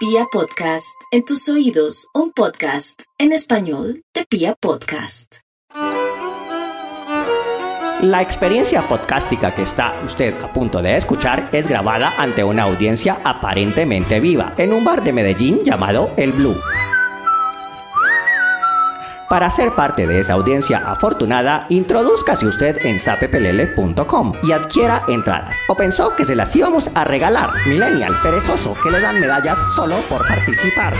Pia Podcast, en tus oídos, un podcast en español de Pia Podcast. La experiencia podcástica que está usted a punto de escuchar es grabada ante una audiencia aparentemente viva en un bar de Medellín llamado El Blue. Para ser parte de esa audiencia afortunada, introduzcase usted en sapepelele.com y adquiera entradas. O pensó que se las íbamos a regalar, millennial perezoso, que le dan medallas solo por participar.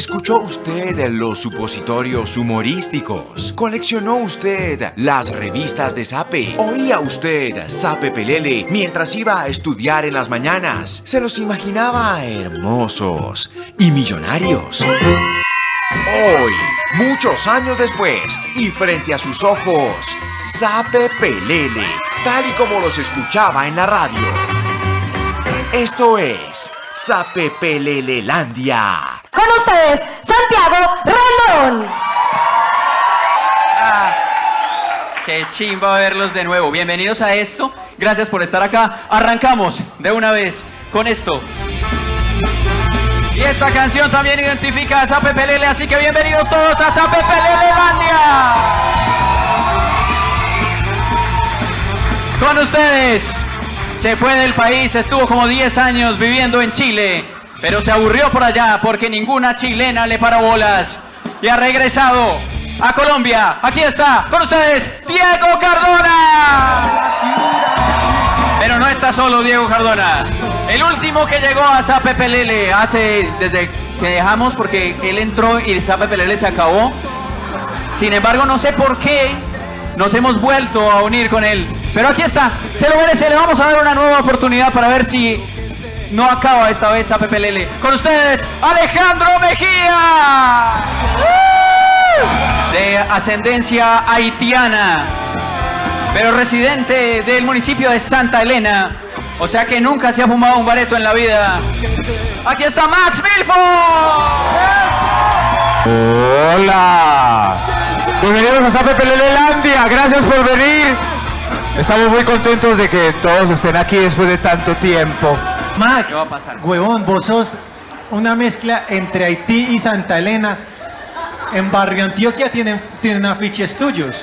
¿Escuchó usted los supositorios humorísticos? ¿Coleccionó usted las revistas de Sape? ¿Oía usted Sape Pelele mientras iba a estudiar en las mañanas? ¿Se los imaginaba hermosos y millonarios? Hoy, muchos años después, y frente a sus ojos, Sape Pelele, tal y como los escuchaba en la radio. Esto es Sape Pelelelandia. Con ustedes, Santiago Rendón. Ah, qué chimba verlos de nuevo. Bienvenidos a esto. Gracias por estar acá. Arrancamos de una vez con esto. Y esta canción también identifica a Sape Pelele, así que bienvenidos todos a Sape Pelelelandia. Con ustedes, se fue del país, estuvo como 10 años viviendo en Chile, pero se aburrió por allá porque ninguna chilena le paró bolas. Y ha regresado a Colombia. Aquí está con ustedes Diego Cardona. Pero no está solo Diego Cardona. El último que llegó a Zape Pelele hace desde que dejamos porque él entró y Zape Pelele se acabó. Sin embargo, no sé por qué nos hemos vuelto a unir con él. Pero aquí está, se lo merece, le vamos a dar una nueva oportunidad para ver si no acaba esta vez a Pepe Lele. Con ustedes, Alejandro Mejía. De ascendencia haitiana, pero residente del municipio de Santa Elena. O sea que nunca se ha fumado un bareto en la vida. Aquí está Max Milford. Hola. Bienvenidos a Sape Pelelelandia. Gracias por venir. Estamos muy contentos de que todos estén aquí después de tanto tiempo. Max, ¿Qué va a pasar? huevón, vos sos una mezcla entre Haití y Santa Elena. En Barrio Antioquia tienen, tienen afiches tuyos.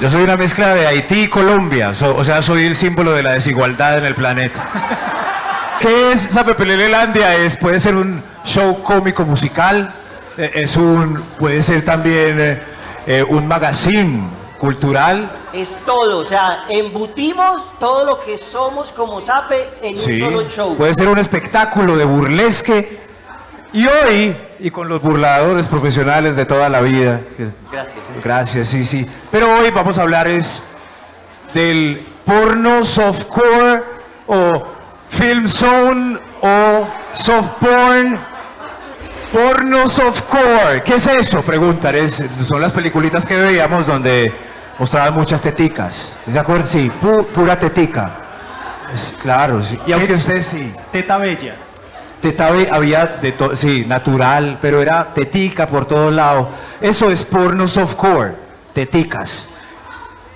Yo soy una mezcla de Haití y Colombia. So- o sea, soy el símbolo de la desigualdad en el planeta. ¿Qué es Sape Pelelelandia? Es, puede ser un show cómico musical. eh, Es un, puede ser también eh, eh, un magazine cultural. Es todo, o sea, embutimos todo lo que somos como Sape en Sí, un solo show. puede ser un espectáculo de burlesque. Y hoy, y con los burladores profesionales de toda la vida. Gracias. Gracias, sí, sí. Pero hoy vamos a hablar es del porno softcore o film zone o soft porn. Porno softcore. ¿Qué es eso? Preguntan. Es, son las peliculitas que veíamos donde mostraban muchas teticas. ¿Se acuerdan? Sí, pu- pura tetica. Es- claro, sí. Y aunque ustedes sí. Teta Bella. Teta be- había de todo, sí, natural, pero era tetica por todos lados. Eso es porno softcore, teticas.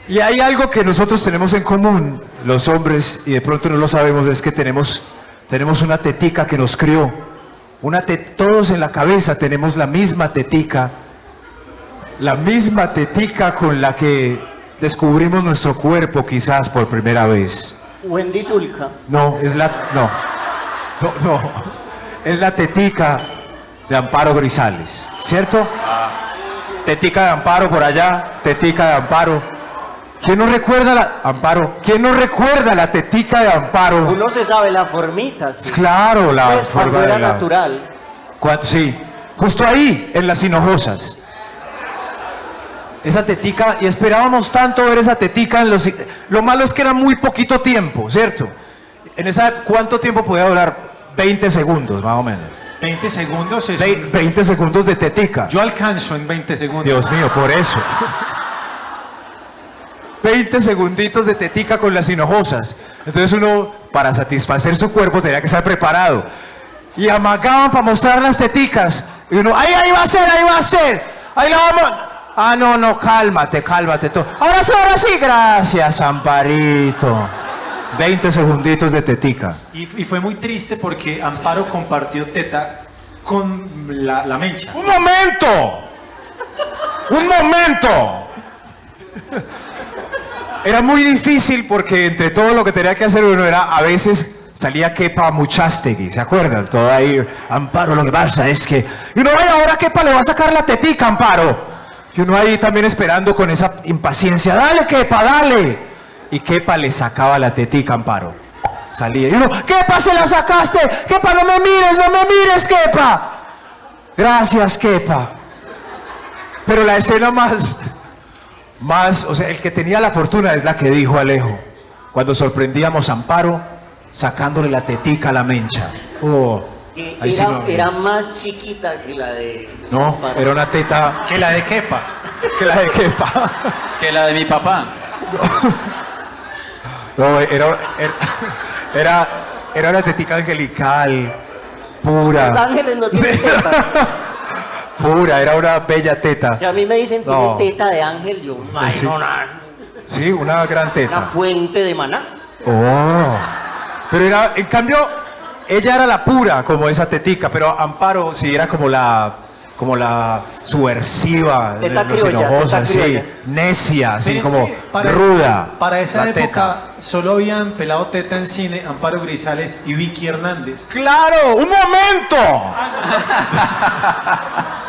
Y hay algo que nosotros tenemos en común, los hombres, y de pronto no lo sabemos, es que tenemos, tenemos una tetica que nos crió. Una todos en la cabeza tenemos la misma tetica, la misma tetica con la que descubrimos nuestro cuerpo quizás por primera vez. Wendy Zulka. No, es la. No. No, no. Es la tetica de Amparo Grisales, ¿cierto? Tetica de Amparo por allá, tetica de Amparo. ¿Quién no recuerda la. Amparo, ¿quién no recuerda la tetica de Amparo? Uno se sabe la formita. sí. Claro, la Pues forma de era la- natural. Cuando- sí, justo ahí, en las hinojosas. Esa tetica, y esperábamos tanto ver esa tetica en los... Lo malo es que era muy poquito tiempo, ¿cierto? En esa, ¿cuánto tiempo podía durar? 20 segundos, más o menos. 20 segundos es. Ve- 20 segundos de tetica. Yo alcanzo en 20 segundos. Dios mío, por eso. 20 segunditos de tetica con las hinojosas. Entonces uno, para satisfacer su cuerpo, tenía que estar preparado. Y amagaban para mostrar las teticas. Y uno, ahí, ahí va a ser, ahí va a ser. Ahí la vamos. Ah, no, no, cálmate, cálmate. tú. Ahora sí, ahora sí, gracias, Amparito. 20 segunditos de tetica. Y, y fue muy triste porque Amparo compartió teta con la, la mencha. ¡Un momento! ¡Un momento! Era muy difícil porque entre todo lo que tenía que hacer uno era a veces salía Kepa Muchastegui, ¿se acuerdan? Todo ahí, Amparo, lo que pasa es que... Y uno, ay, ahora Kepa le va a sacar la tetica, Amparo. Y uno ahí también esperando con esa impaciencia, dale Kepa, dale. Y Kepa le sacaba la tetica, Amparo. Salía y uno, Kepa, se la sacaste. Kepa, no me mires, no me mires, Kepa. Gracias, Kepa. Pero la escena más, más, o sea, el que tenía la fortuna es la que dijo Alejo. Cuando sorprendíamos a Amparo sacándole la tetica a la mencha. Oh, sí era, no, era más chiquita que la de. no, Amparo. era una teta Que la de Kepa. que la de Kepa. Que la de mi papá. No, era, era, era, era una tetica angelical, pura. Los ángeles no tienen Sí. Pura, era una bella teta. Y a mí me dicen, tiene No. teta de ángel. Yo, ay, Sí. no, na- Sí, una gran una teta. fuente de maná. Oh. Pero era, en cambio, ella era la pura, como esa tetica, pero Amparo sí era como la, como la subversiva, Teta los criolla, enojosa, teta sí, necia, así como para- ruda. Para esa época teta. solo habían pelado teta en cine Amparo Grisales y Vicky Hernández. ¡Claro! ¡Un momento!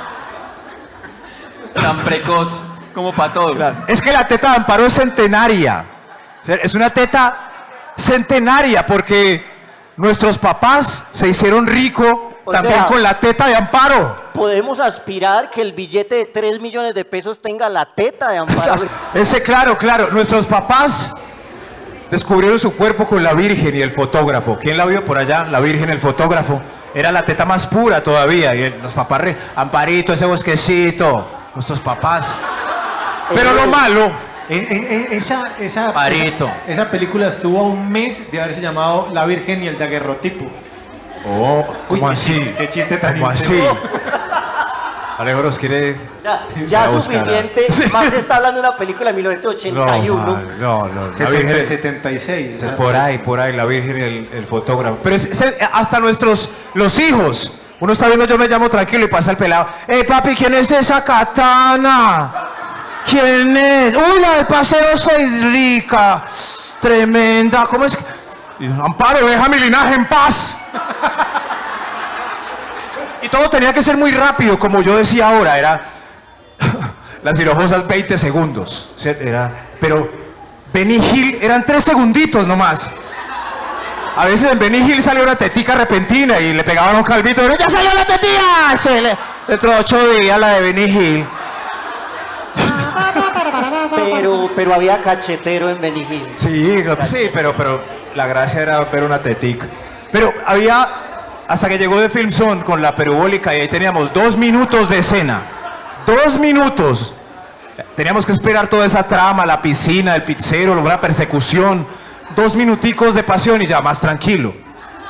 Tan precoz como para todo. Es que la teta de Amparo es centenaria. Es una teta centenaria porque nuestros papás se hicieron rico O también sea- con la teta de Amparo. Podemos aspirar que el billete de 3 millones de pesos tenga la teta de Amparo. Ese, claro, claro. Nuestros papás descubrieron su cuerpo con la Virgen y el fotógrafo. ¿Quién la vio por allá? La Virgen, el fotógrafo. Era la teta más pura todavía. Y los papás, re- Amparito, ese bosquecito. Nuestros papás. Pero lo Eh, malo, E- e- e- esa, esa, Parito. esa, esa película estuvo a un mes de haberse llamado La Virgen y el daguerrotipo. Oh, ¿cómo Uy, así? qué chiste tan ¿Cómo así? intenso. Alejo nos quiere. Ya, suficiente. Más está hablando de una película de 1981. No, man, no, no. La Virgen. 76. o sea, Por ahí, por ahí, la Virgen y el, el fotógrafo. Pero es- es- hasta nuestros, los hijos. Uno está viendo, yo me llamo tranquilo y pasa el pelado. ¡Eh, papi, quién es esa katana! ¿Quién es? ¡Uy, la del paseo 6 rica! Tremenda. ¿Cómo es? Amparo, deja mi linaje en paz. Y todo tenía que ser muy rápido, como yo decía ahora, era las cirojosas 20 segundos. Era, pero Benny Hill eran 3 segunditos nomás. A veces en Benny Hill salió una tetica repentina y le pegaban un calvito. y, ¡Ya salió la tetilla! Se le- Dentro de 8 días la de Benny Hill. Pero, pero había cachetero en Benigil. Sí, sí, pero, pero la gracia era ver una tetica. Pero había, hasta que llegó de Film Zone con la perubólica y ahí teníamos dos minutos de escena. Dos minutos. Teníamos que esperar toda esa trama, la piscina, el pizzero, una persecución. Dos minuticos de pasión y ya más tranquilo.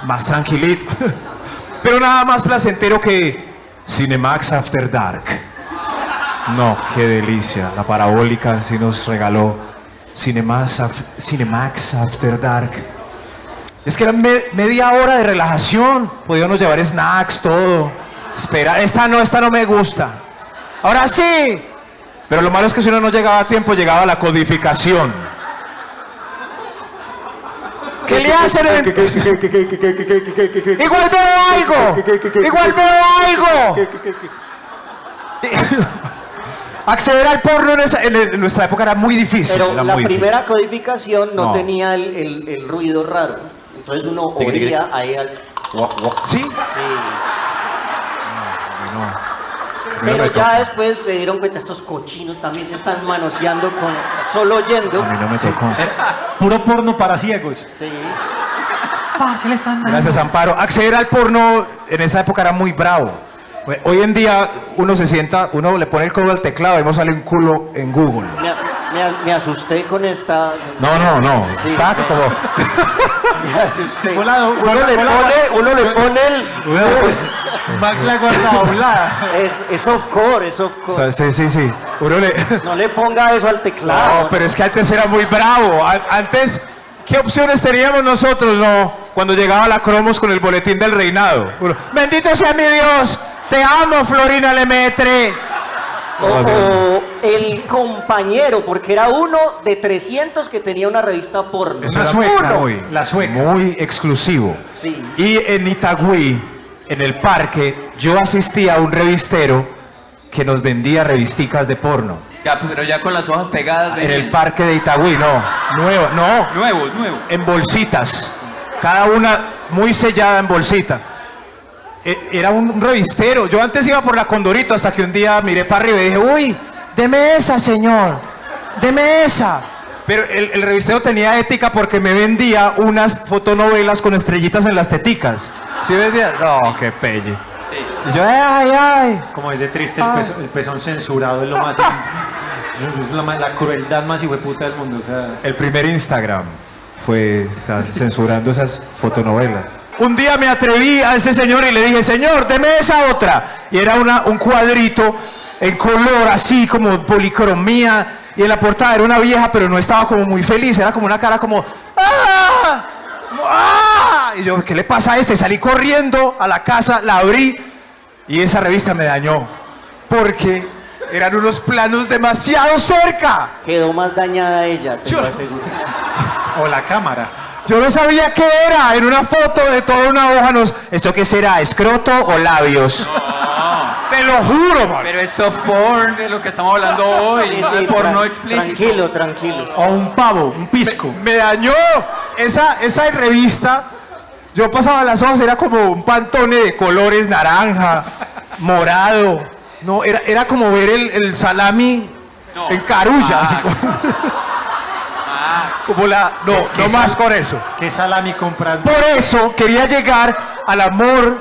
Más tranquilito. Pero nada más placentero que Cinemax After Dark. No, qué delicia. La parabólica sí nos regaló Cinemax, Cinemax After Dark. Es que era me- media hora de relajación. Podíamos llevar snacks, todo. Espera, esta no, esta no me gusta. Ahora sí. Pero lo malo es que si uno no llegaba a tiempo, llegaba la codificación. ¿Qué le hacen? en- Igual veo algo. Igual veo algo. Acceder al porno en, esa- en- en nuestra época era muy difícil. Pero era la muy difícil. primera codificación no, No. tenía el, el- el ruido raro. Entonces uno oía ahí al... ¿Sí? Sí. Pero ya después se dieron cuenta, estos cochinos también se están manoseando con solo oyendo. A mí no me tocó. Puro porno para ciegos. Sí. le están dando. Gracias, Amparo. Acceder al porno en esa época era muy bravo. Hoy en día uno se sienta, uno le pone el codo al teclado y no sale un culo en Google. Me, me- me asusté con esta. No, no, no. Sí, Está me- como... Me asusté. Uno, hola, le pone, uno le pone el. Max la guarda doblada. Es, es softcore, es O softcore. sea, sí, sí, sí. Uno le... No le ponga eso al teclado. No, pero es que antes era muy bravo. Antes, ¿qué opciones teníamos nosotros, no? Cuando llegaba la Cromos con el boletín del reinado. Uno, Bendito sea mi Dios. Te amo, Florina Lemetre. O, o el compañero, porque era uno de 300 que tenía una revista porno. Eso era sueca, uno. muy, la sueca. muy exclusivo. Sí. Y en Itagüí, en el parque, yo asistía a un revistero que nos vendía revisticas de porno. Ya, pero ya con las hojas pegadas. En el parque de Itagüí, no. Nuevo, no. Nuevo, nuevo. en bolsitas, cada una muy sellada en bolsita. E- Era un revistero. Yo antes iba por la Condorito hasta que un día miré para arriba y dije, uy, deme esa, señor, deme esa. Pero el, el revistero tenía ética porque me vendía unas fotonovelas con estrellitas en las teticas. ¿Sí vendía? No, qué pelle. Y yo, ay, ay. Como es de triste, el, pezo- el pezón censurado es lo más. es la, más- la crueldad más hijueputa del mundo. O sea, El primer Instagram fue censurando esas fotonovelas. Un día me atreví a ese señor y le dije, señor, deme esa otra. Y era una, un cuadrito en color así como policromía. Y en la portada era una vieja, pero no estaba como muy feliz. Era como una cara como, ¡ah! ¡ah! Y yo, ¿qué le pasa a este? Salí corriendo a la casa, la abrí y esa revista me dañó. Porque eran unos planos demasiado cerca. Quedó más dañada ella, te Yo- lo aseguro. o la cámara. Yo no sabía qué era. En una foto de toda una hoja nos. ¿Esto qué será? ¿Escroto o labios? Te lo juro, man. Pero es soft porn de lo que estamos hablando hoy. Sí, no sí, porno explícito. Tranquilo, tranquilo. O un pavo, un pisco. Me dañó esa, esa revista. Yo pasaba las hojas, era como un pantone de colores naranja, morado. No, era, era como ver el, el salami No. en carulla. así Ah, como, como la. No, ¿Qué no más sal- con eso. ¿Qué salami compras? Por eso quería llegar al amor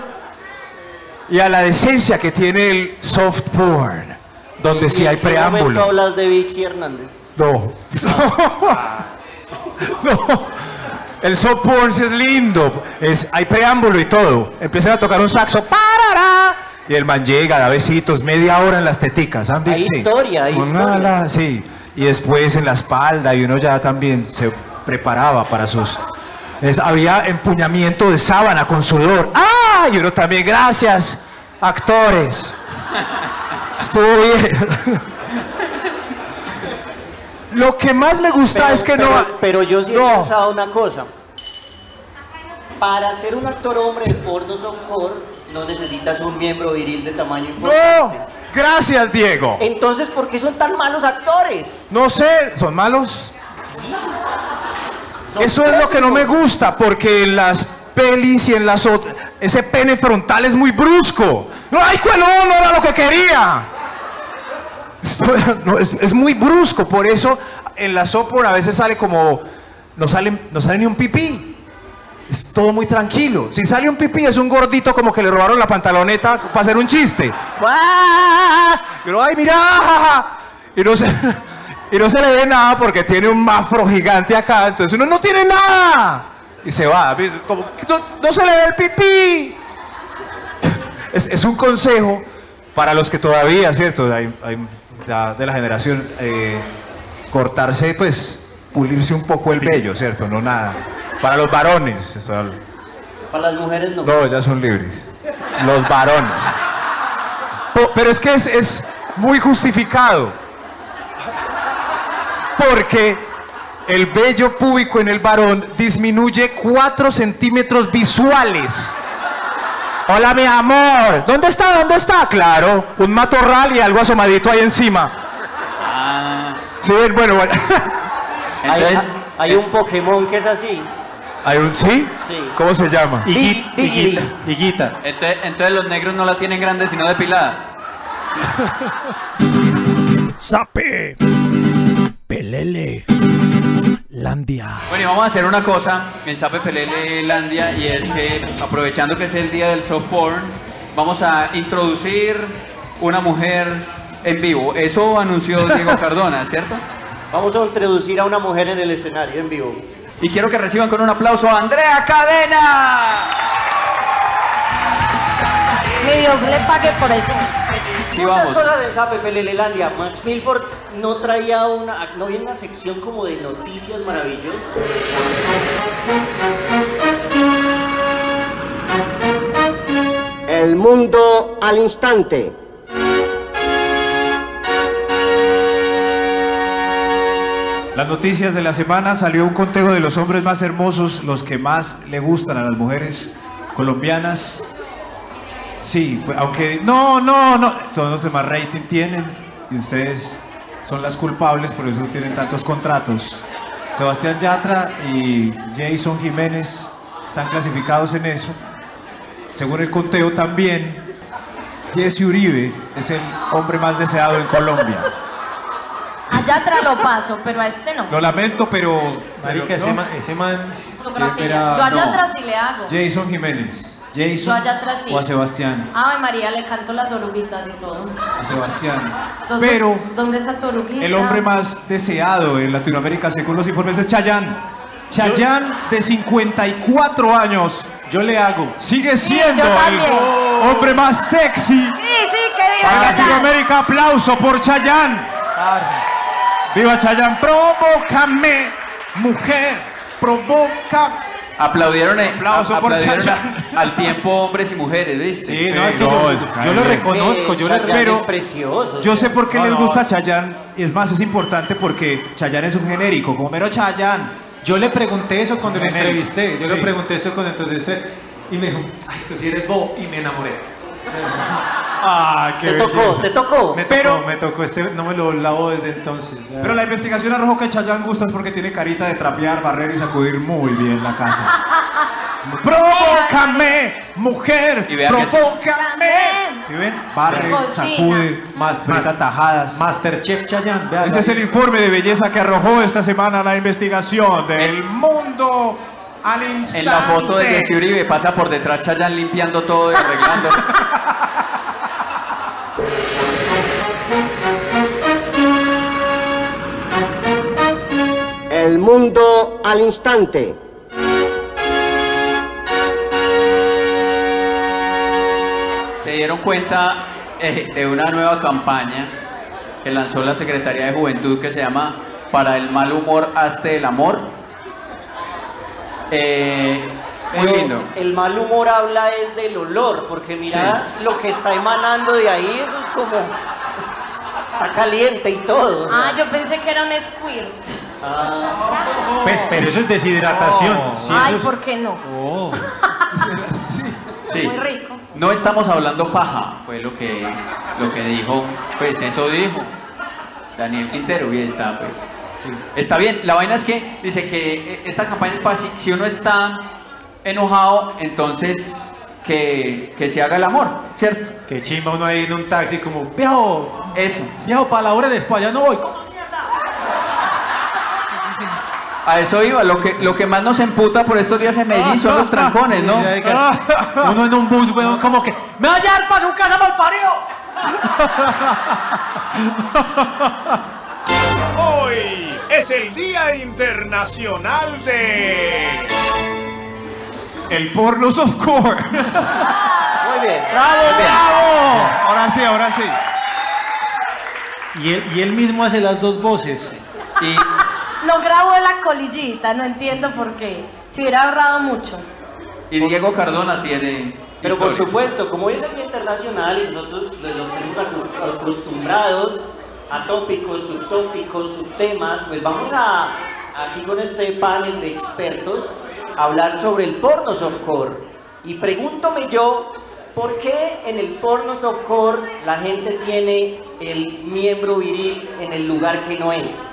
y a la decencia que tiene el soft porn, donde sí ¿Y hay qué momento preámbulo. hablas de Vicky Hernández? No. No. El soft porn sí es lindo. Es, hay preámbulo y todo. Empiezan a tocar un saxo. ¡Parará! Y el man llega, da besitos, media hora en las teticas. ¿han Hay? Sí. historia, hay historia. ala, Sí. Y después en la espalda y uno ya también se preparaba para sus... es- había empuñamiento de sábana con sudor. ¡Ah! Y uno también, gracias, actores. Estuvo bien. Lo que más me gusta Pero, es que pero- no... pero yo sí he no. pensado una cosa. Para ser un actor hombre de porno softcore, no necesitas un miembro viril de tamaño No, importante. gracias Diego. Entonces, ¿por qué son tan malos actores? No sé, son malos. Son Eso es lo que no me gusta, porque en las pelis y en las otras, ese pene frontal es muy brusco. No, ay, cuelo, no era lo que quería. Esto era- no, es, es muy brusco, por eso en la sopor a veces sale como, no sale, no sale ni un pipí. Es todo muy tranquilo. Si sale un pipí es un gordito como que le robaron la pantaloneta para hacer un chiste. ¡Ah! Uno, ay, mira. Y no, se, y no se le ve nada porque tiene un mafro gigante acá. Entonces uno no tiene nada. Y se va. no, no se le ve el pipí. Es, es un consejo para los que todavía, ¿cierto? Hay- hay- ya de la generación, eh, cortarse, pues, pulirse un poco el vello, ¿cierto? No nada. Para los varones. Para las mujeres no. No, ya son libres. Los varones. Pero es que es, es muy justificado. Porque el vello púbico en el varón disminuye 4 centímetros visuales. Hola, mi amor. ¿Dónde está? ¿Dónde está? Claro, un matorral y algo asomadito ahí encima. Sí, ven, bueno, bueno. Hay, Entonces, hay un Pokémon que es así. ¿Hay un sí? Sí. ¿Cómo se llama? Higuita. Higuita. entonces, entonces los negros no la tienen grande sino depilada. Sape. Pelele. Landia. Bueno, y vamos a hacer una cosa en Sape Pelele Landia y es que aprovechando que es el día del soft porn, vamos a introducir una mujer en vivo. Eso anunció Diego Cardona, ¿cierto? Vamos a introducir a una mujer en el escenario en vivo. Y quiero que reciban con un aplauso a Andrea Cadena. Que Dios le pague por eso. Sí, Muchas vamos. cosas en Sape Pelelelandia. Max Milford no traía una, no había una sección como de noticias maravillosas. El mundo al instante. Las noticias de la semana salió un conteo de los hombres más hermosos, los que más le gustan a las mujeres colombianas. Sí, pues, aunque no, no, no, todos los demás rating tienen y ustedes son las culpables, por eso tienen tantos contratos. Sebastián Yatra y Jason Jiménez están clasificados en eso. Según el conteo también, Jesse Uribe es el hombre más deseado en Colombia. Allá atrás lo paso, pero a este no. Lo lamento, pero. Marica, pero ese, no. man, ese man... Fotografía. Era- Yo allá no. atrás sí le hago. Jason Jiménez. Jason allá atrás sí. o a Sebastián. Ay, María, le canto las oruguitas y todo. A Sebastián. Entonces, Pero ¿Dónde está tu oruguita? el hombre más deseado en Latinoamérica, según los informes, es Chayanne. Chayanne, de 54 años, Yo le hago. sigue siendo el hombre más sexy Sí, sí, que viva para Chayanne. Latinoamérica. Aplauso por Chayanne. Viva Chayanne. Provócame, mujer. Provoca. Aplaudieron, Aplauso por aplaudieron Chayanne. a- al tiempo hombres y mujeres, ¿viste? Sí, no, es que no, yo, es- yo lo reconozco, yo Chayanne pero- es precioso. Yo sé por qué No, les gusta Chayanne. Y es más, es importante porque Chayanne es un genérico, como mero Chayanne. Yo le pregunté eso cuando le Genérico. entrevisté. Yo Sí. le pregunté eso cuando entrevisté. Y me dijo, ay, tú sí eres bobo. Y me enamoré. Ah, qué Te tocó, belleza. te tocó. Me tocó, Pero- me tocó. Este no me lo lavo desde entonces. ya. Pero la investigación arrojó que Chayanne gusta es porque tiene carita de trapear, barrer y sacudir muy bien la casa. ¡Provócame, mujer! Y vean que sí. ¡Provócame! ¿Sí ven? Barre, Cocina. sacude, Más- meta tajadas. Masterchef Chayanne. la- es el informe de belleza que arrojó esta semana la investigación del mundo al instante. En la foto de Jesse Uribe pasa por detrás Chayanne limpiando todo y arreglando. El mundo al instante. Se dieron cuenta eh, de una nueva campaña que lanzó la Secretaría de Juventud que se llama Para el mal humor, hazte el amor. Eh, muy Pero lindo. El mal humor habla es del olor, porque mira lo que está emanando de ahí, eso es como. Está caliente y todo. Ah, yo pensé que era un squirt. Ah, Pues, pero eso es deshidratación. Sí, Ay, es- ¿por qué no? Oh. Sí. Muy rico. No estamos hablando paja, fue lo que, lo que dijo, pues eso dijo Daniel Quintero, y ahí está, pues. Está bien, la vaina es que dice que eh, esta campaña es para si, si uno está enojado, entonces que, que se haga el amor, ¿cierto? Que chimba uno ahí en un taxi como, viejo, Eso. viejo, para la hora después, ya no voy. A eso iba, lo que, lo que más nos emputa por estos días en Medellín son los trancones, ¿no? Sí, hay que- Uno en un bus, weón, como que, me va a llevar para su casa, mal parido. Hoy es el Día Internacional de... El porno softcore. muy bien. ¡Bravo, bravo! Ahora sí, ahora sí. Y él, y él mismo hace las dos voces. Y No grabó la colillita, no entiendo por qué. Si hubiera ahorrado mucho. Y Diego Cardona tiene. Pero por supuesto, como es el Día Internacional y nosotros pues, los tenemos acos- acostumbrados a tópicos, subtópicos, subtemas, pues vamos a, aquí con este panel de expertos, hablar sobre el porno softcore. Y pregúntome yo, ¿por qué en el porno softcore la gente tiene el miembro viril en el lugar que no es?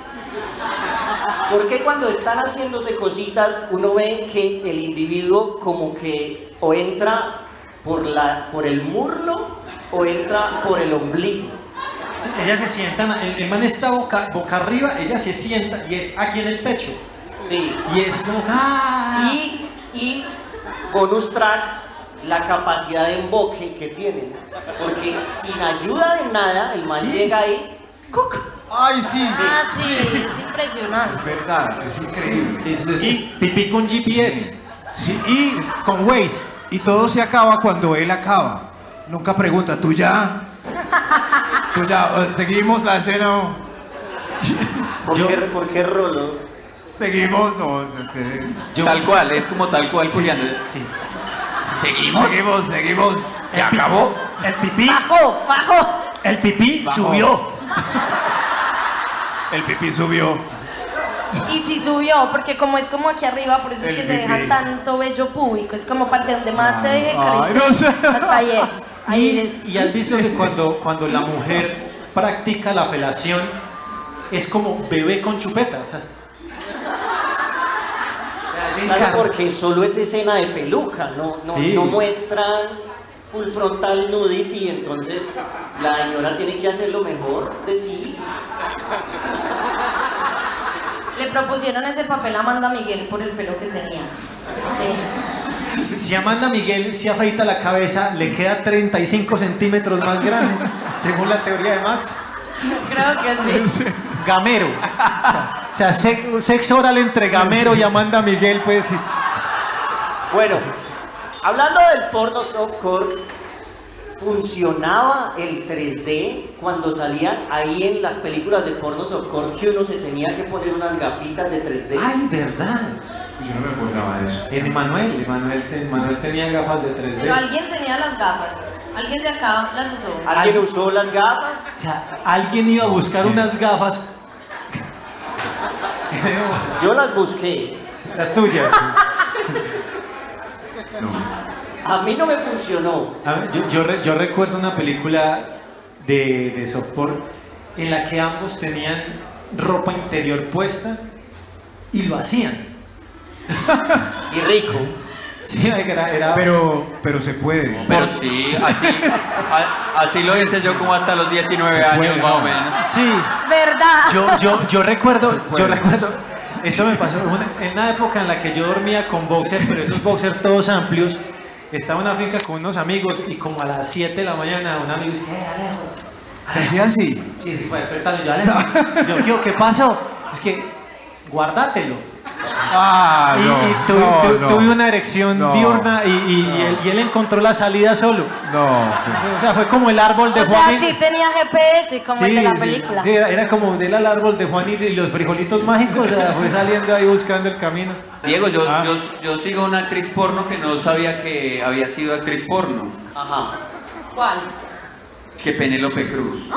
¿Por qué cuando están haciéndose cositas uno ve que el individuo como que o entra por, la, por el muslo o entra por el ombligo? Ella se sienta, el, el man está boca, boca arriba, ella se sienta y es aquí en el pecho. Sí. Y es como, ¡ah! Y, y bonus track, la capacidad de emboque que tienen. Porque sin ayuda de nada, el man llega ahí, ¡cuc! ¡Ay, sí! Ah, sí, es impresionante. verdad, es increíble. Es- es- pipí con GPS, Sí, y, con Waze. y todo se acaba cuando él acaba. Nunca pregunta, ¿tú ya? ¿Tú ya? Eh, ¿Seguimos la escena? ¿Por, qué, ¿Por qué rolo? ¿Seguimos? No, este... Tal cual, es como tal cual, Julián. Sí. ¿Seguimos? Seguimos, seguimos. ¿Ya acabó? El pipí, Bajo, bajo. el pipí Bajó. subió. El pipí subió. Y si subió, porque como es como aquí arriba, por eso es El que se pipí. deja tanto vello público. Es como para donde más se deje Ay, crecer. no sé. Hasta ahí es. Ahí es. Y, y has visto que cuando, cuando la mujer practica la felación es como bebé con chupeta. o sea. Claro, porque solo es escena de peluca, no, no, Sí. no muestran full frontal nudity, entonces la señora tiene que hacer lo mejor de sí. Le propusieron ese papel a Amanda Miguel por el pelo que tenía. Sí. Si- Si Amanda Miguel se afeita la cabeza, le queda 35 centímetros más grande, según la teoría de Max. Creo que sí. Gamero. O sea, se- sexo oral entre Gamero y Amanda Miguel, pues sí. Bueno, hablando del porno softcore, ¿funcionaba el 3D cuando salían ahí en las películas de porno softcore que uno se tenía que poner unas gafitas de 3D? Ay, verdad. Yo no me acordaba de eso. En Manuel, Manuel, Manuel tenía gafas de 3D. Pero alguien tenía las gafas. Alguien de acá las usó. ¿Alguien usó las gafas? O sea, alguien iba a buscar unas gafas. Yo las busqué. Las tuyas. A mí no me funcionó. A ver, yo, yo re- yo recuerdo una película de, de softcore en la que ambos tenían ropa interior puesta y lo hacían. Y rico. Sí, era, era- Pero, pero se puede. Pero sí, así, a- así lo hice yo como hasta los 19 años puede, más o ¿no? menos. Sí, ¿Verdad? yo, yo, yo recuerdo, yo recuerdo, eso me pasó una- en una época en la que yo dormía con boxer, pero esos boxers todos amplios. Estaba en una finca con unos amigos y como a las 7 de la mañana un amigo dice, eh, Alejo, ¿Te hacía así? Sí, sí, para despertarlo. Yo, Alejo, yo, ¿qué, ¿qué pasó? Es que, guardátelo. Ah, y, no, y tu- no, tu- no. tuve una erección No. diurna y, y- y él, y él encontró la salida solo. No. O sea, fue como el árbol de O Juan. sea, y- sí tenía GPS como el de la sí, película. sí, era, era como del al árbol de Juan y, los frijolitos mágicos. O sea, fue saliendo ahí buscando el camino. Diego, yo, Ah. yo, yo sigo una actriz porno que no sabía que había sido actriz porno, Ajá. ¿Cuál? que Penélope Cruz.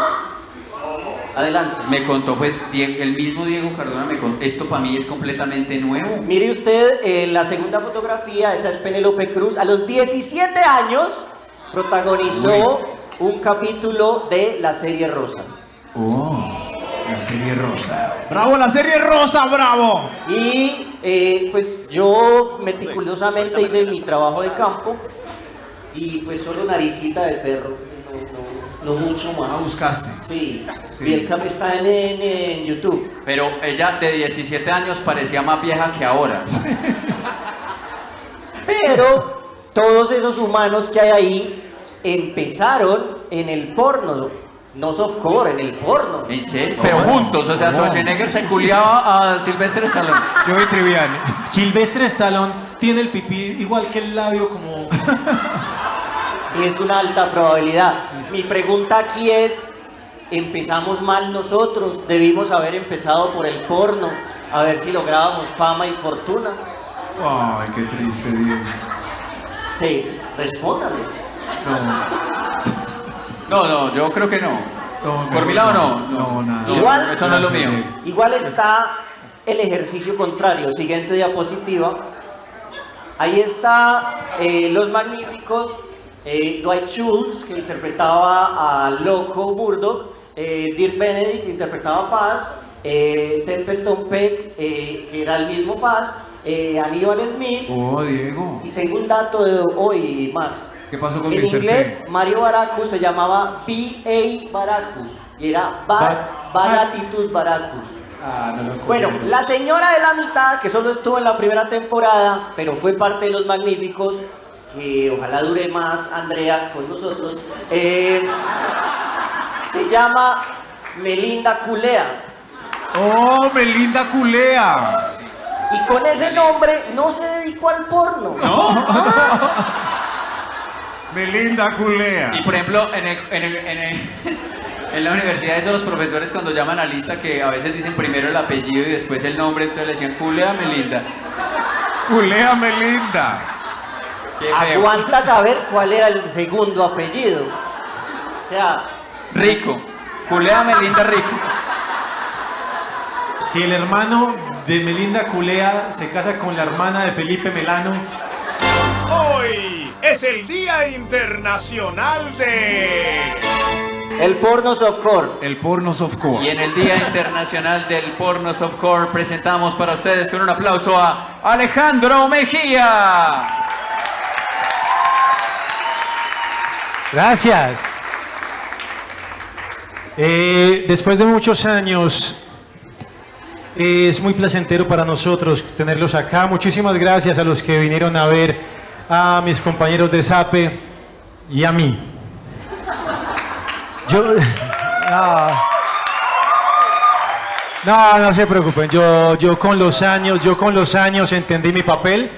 Adelante. Me contó, fue el mismo Diego Cardona, me contó, esto para mí es completamente nuevo. Mire usted, eh, la segunda fotografía, esa es Penélope Cruz. A los 17 años protagonizó un capítulo de la serie Rosa. Oh, la serie rosa. ¡Bravo, la serie rosa, bravo! Y eh, pues yo meticulosamente hice mi trabajo de campo y pues solo naricita de perro, no, mucho más. Ah, buscaste. Sí, Sí. y el cam está en, en- en YouTube. Pero ella de 17 años parecía más vieja que ahora. Pero todos esos humanos que hay ahí empezaron en el porno, no softcore, en el porno. ¿En serio? Pero juntos, o sea, Schwarzenegger se culiaba a Silvestre Stallone. Yo vi Triviani. Silvestre Stallone tiene el pipí igual que el labio como... Es una alta probabilidad. Mi pregunta aquí es, ¿empezamos mal nosotros? Debimos haber empezado por el porno, a ver si lográbamos fama y fortuna. Ay, qué triste, Diego. Hey, respóndame. No, no, yo creo que no. No, Por mi lado no. no. No, nada. Igual- eso no es lo mío. Igual está el ejercicio contrario. Siguiente diapositiva. Ahí está eh, Los Magníficos, eh, Dwight Schultz, que interpretaba a Loco Murdoch, eh, Dirk Benedict, que interpretaba a Faz, eh, Templeton Peck, eh, que era el mismo Faz, eh, Aníbal Smith. Oh, Diego. Y tengo un dato de hoy, Max. ¿Qué pasó con En inglés? Mario Baracus se llamaba B.A. Baracus y era Bar Baratitus Baracus. Ah, no Bueno, la señora de la mitad, que solo estuvo en la primera temporada, pero fue parte de los magníficos, que ojalá dure más Andrea con nosotros, eh, se llama Melinda Culea. Oh, Melinda Culea. Y con ese nombre no se dedicó al porno. Melinda culea. Y por ejemplo, en, el- en, el- en, el- en la universidad eso los profesores cuando llaman a lista que a veces dicen primero el apellido y después el nombre, entonces le decían culea Melinda. Culea Melinda. Aguanta saber cuál era el segundo apellido. O sea, Rico. Culea Melinda Rico. Si el hermano de Melinda Culea se casa con la hermana de Felipe Melano, Hoy es el Día Internacional de... el porno softcore. El porno softcore. Y en el Día Internacional del Porno Softcore presentamos para ustedes con un aplauso a Alejandro Mejía. Gracias. Eh, después de muchos años, es muy placentero para nosotros tenerlos acá. Muchísimas gracias a los que vinieron a ver a mis compañeros de SAPE y a mí. Yo. No, no se preocupen. Yo, yo con los años, yo con los años entendí mi papel.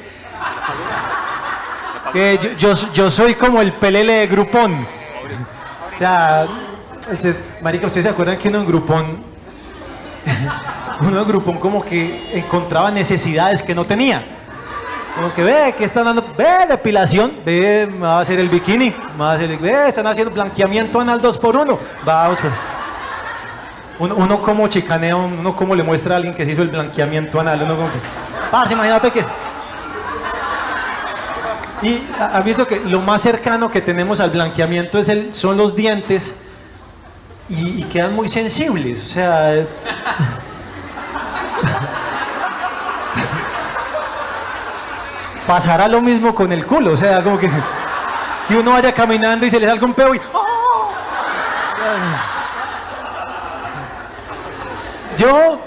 Que yo, yo, yo soy como el pelele de Grupón. O sea, ese es- marica, ¿ustedes se acuerdan que uno en Grupón, uno en Grupón como que encontraba necesidades que no tenía? Como que ve, que están dando? Ve, depilación, ve, me va a hacer el bikini, me va a hacer ve, están haciendo blanqueamiento anal 2 por 1 Vamos, pues. Uno, uno como chicanea, uno como le muestra a alguien que se hizo el blanqueamiento anal, uno como que, parce, imagínate que y ha ha visto que lo más cercano que tenemos al blanqueamiento es el, son los dientes y, quedan muy sensibles. O sea, pasará lo mismo con el culo. O sea, como que, que uno vaya caminando y se le salga un peo y. ¡oh! Yo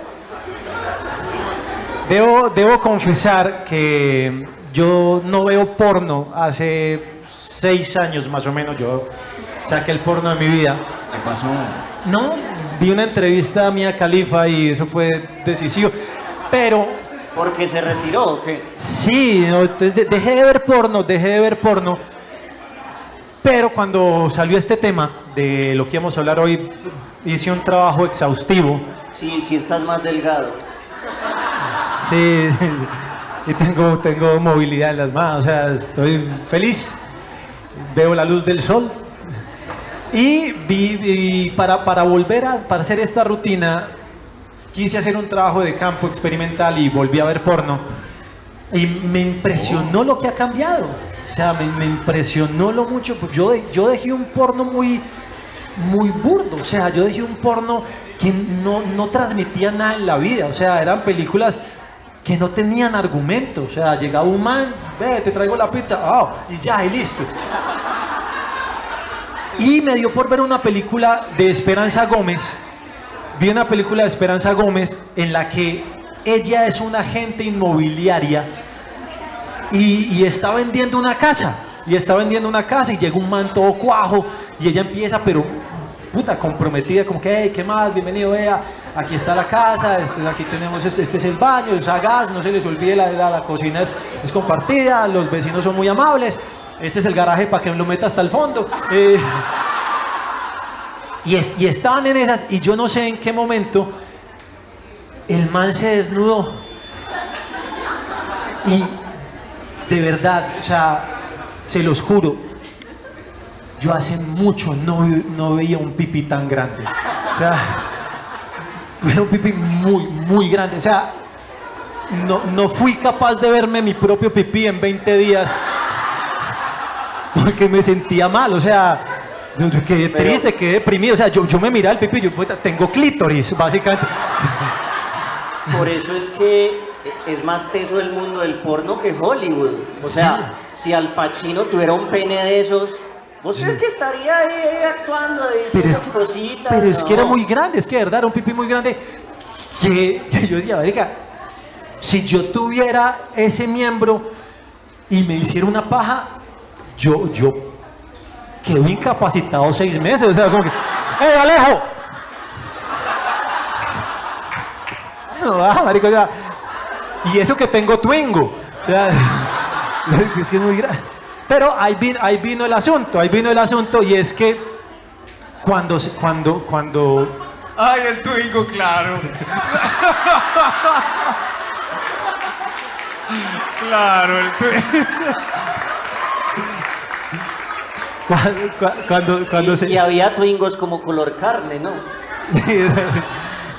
Debo, debo confesar que yo no veo porno hace seis años más o menos. Yo saqué el porno de mi vida. ¿Qué pasó? No, vi una entrevista a Mia Khalifa y eso fue decisivo. Pero Porque se retiró, ¿o qué? sí, no, de- dejé de ver porno, dejé de ver porno. Pero cuando salió este tema de lo que íbamos a hablar hoy, hice un trabajo exhaustivo. Sí, sí estás más delgado. Sí, sí. Y tengo, tengo movilidad en las manos, o sea, estoy feliz. Veo la luz del sol. Y, vi, vi- para, para volver a para hacer esta rutina, quise hacer un trabajo de campo experimental y volví a ver porno. Y me impresionó lo que ha cambiado. O sea, me, me impresionó lo mucho. Pues yo, yo dejé un porno muy, muy burdo. O sea, yo dejé un porno que no, no transmitía nada en la vida. O sea, eran películas que no tenían argumento. O sea, llegaba un man, ve, te traigo la pizza, ah, y ya, y listo. Y me dio por ver una película de Esperanza Gómez. Vi una película de Esperanza Gómez en la que ella es una agente inmobiliaria y, y está vendiendo una casa. Y está vendiendo una casa y llega un man todo cuajo y ella empieza, pero puta, comprometida, como que, hey, ¿qué más? Bienvenido, vea, aquí está la casa, este, aquí tenemos, este, este es el baño, es a gas, no se les olvide, la, la, cocina es, compartida, los vecinos son muy amables, este es el garaje para que me lo meta hasta el fondo. eh, y, es- y estaban en esas, y yo no sé en qué momento el man se desnudó. Y de verdad, o sea, se los juro, yo hace mucho no, no veía un pipí tan grande. O sea, era un pipí muy, muy grande. O sea, no, no fui capaz de verme mi propio pipí en 20 días porque me sentía mal. O sea, yo- quedé Pero- triste, quedé deprimido. O sea, yo, yo me miraba el pipí y yo, tengo clítoris, básicamente. Por eso es que es más teso el mundo del porno que Hollywood. O sea, si Al Pacino tuviera un pene de esos, ¿vos crees que estaría ahí actuando ahí Pero es, haciendo cositas? pero es que era muy grande, es que de verdad era un pipí muy grande. Que, que yo decía, marica, si yo tuviera ese miembro y me hiciera una paja, yo, yo quedo incapacitado seis meses. O sea, como que, ¡eh, Alejo! No, ah, marica, o sea, y eso que tengo Twingo. O sea, es que es muy grande. Pero ahí vino, ahí vino el asunto, ahí vino el asunto y es que cuando, se- cuando, cuando Ay, el Twingo, claro. claro, el Twingo. Cuando, cua- cuando, cuando se... Y había twingos como color carne, ¿no? Sí,